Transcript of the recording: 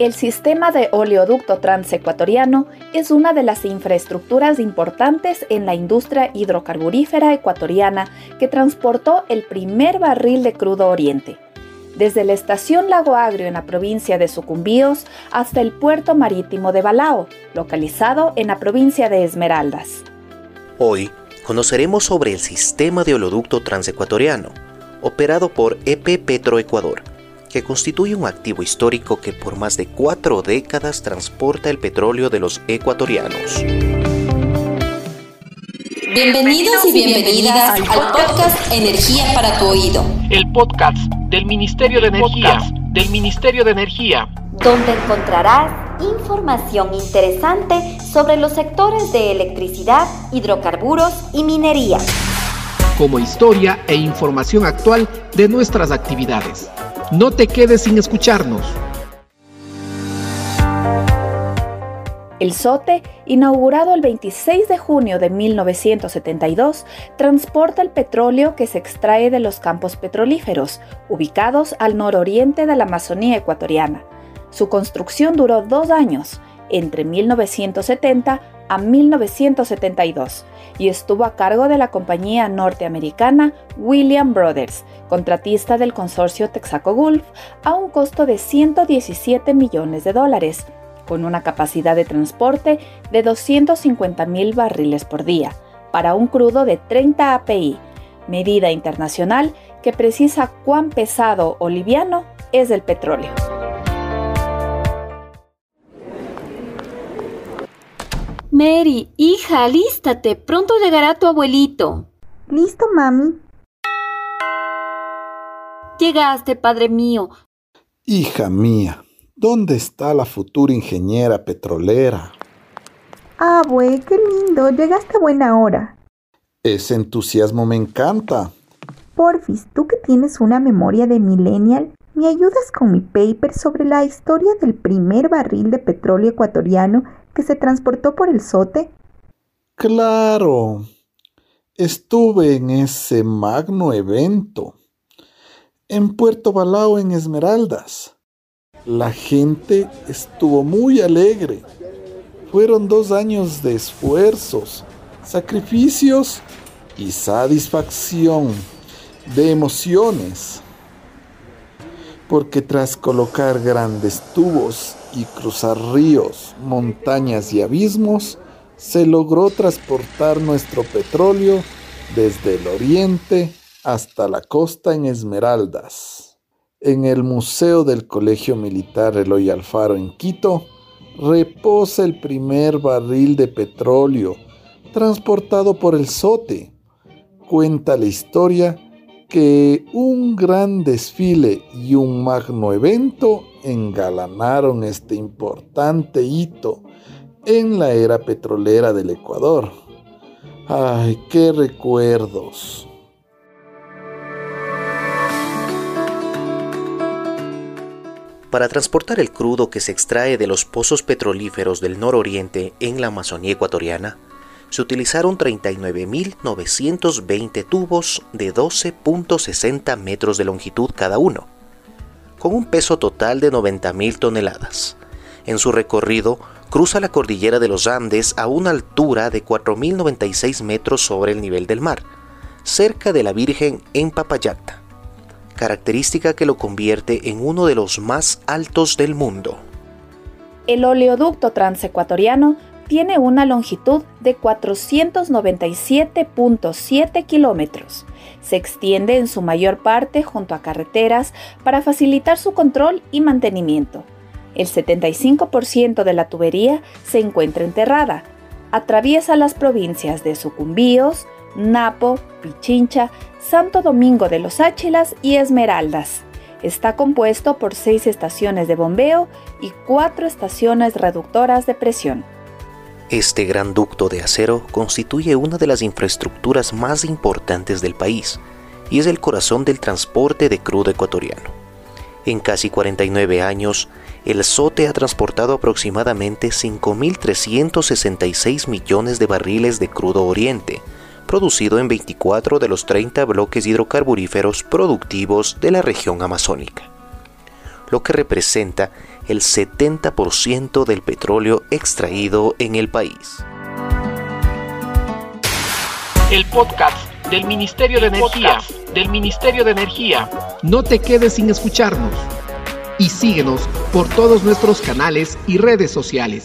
El sistema de oleoducto transecuatoriano es una de las infraestructuras importantes en la industria hidrocarburífera ecuatoriana que transportó el primer barril de crudo oriente. Desde la estación Lago Agrio en la provincia de Sucumbíos hasta el puerto marítimo de Balao, localizado en la provincia de Esmeraldas. Hoy conoceremos sobre el sistema de oleoducto transecuatoriano, operado por EP Petroecuador que constituye un activo histórico que por más de cuatro décadas transporta el petróleo de los ecuatorianos. Bienvenidos y bienvenidas al podcast Energía para tu oído. El podcast del Ministerio de Energía, del Ministerio de Energía, donde encontrarás información interesante sobre los sectores de electricidad, hidrocarburos y minería. Como historia e información actual de nuestras actividades. No te quedes sin escucharnos. El SOTE, inaugurado el 26 de junio de 1972, transporta el petróleo que se extrae de los campos petrolíferos, ubicados al nororiente de la Amazonía ecuatoriana. Su construcción duró dos años, entre 1970 a 1972 y estuvo a cargo de la compañía norteamericana William Brothers, contratista del consorcio Texaco Gulf, a un costo de 117 millones de dólares, con una capacidad de transporte de 250 mil barriles por día, para un crudo de 30 API, medida internacional que precisa cuán pesado o liviano es el petróleo. Mary, hija, alístate, pronto llegará tu abuelito. Listo, mami. Llegaste, padre mío. Hija mía, ¿dónde está la futura ingeniera petrolera? Ah, güey, qué lindo, llegaste a buena hora. Ese entusiasmo me encanta. Porfis, tú que tienes una memoria de millennial, ¿me ayudas con mi paper sobre la historia del primer barril de petróleo ecuatoriano que se transportó por el sote? Claro. Estuve en ese magno evento. En Puerto Balao, en Esmeraldas. La gente estuvo muy alegre. Fueron dos años de esfuerzos, sacrificios y satisfacción, de emociones. Porque tras colocar grandes tubos y cruzar ríos, montañas y abismos, se logró transportar nuestro petróleo desde el oriente hasta la costa en Esmeraldas. En el Museo del Colegio Militar Eloy Alfaro en Quito, reposa el primer barril de petróleo transportado por el Sote. Cuenta la historia que un gran desfile y un magno evento engalanaron este importante hito en la era petrolera del Ecuador. ¡Ay, qué recuerdos! Para transportar el crudo que se extrae de los pozos petrolíferos del nororiente en la Amazonía ecuatoriana, se utilizaron 39.920 tubos de 12.60 metros de longitud cada uno, con un peso total de 90.000 toneladas. En su recorrido, cruza la cordillera de los Andes a una altura de 4.096 metros sobre el nivel del mar, cerca de la Virgen en Papayacta, característica que lo convierte en uno de los más altos del mundo. El oleoducto transecuatoriano tiene una longitud de 497.7 kilómetros. Se extiende en su mayor parte junto a carreteras para facilitar su control y mantenimiento. El 75% de la tubería se encuentra enterrada. Atraviesa las provincias de Sucumbíos, Napo, Pichincha, Santo Domingo de los Áchilas y Esmeraldas. Está compuesto por seis estaciones de bombeo y cuatro estaciones reductoras de presión. Este gran ducto de acero constituye una de las infraestructuras más importantes del país y es el corazón del transporte de crudo ecuatoriano. En casi 49 años, el SOTE ha transportado aproximadamente 5.366 millones de barriles de crudo oriente, producido en 24 de los 30 bloques hidrocarburíferos productivos de la región amazónica. lo que representa el 70% del petróleo extraído en el país. El podcast del Ministerio de Energía, del Ministerio de Energía. No te quedes sin escucharnos y síguenos por todos nuestros canales y redes sociales.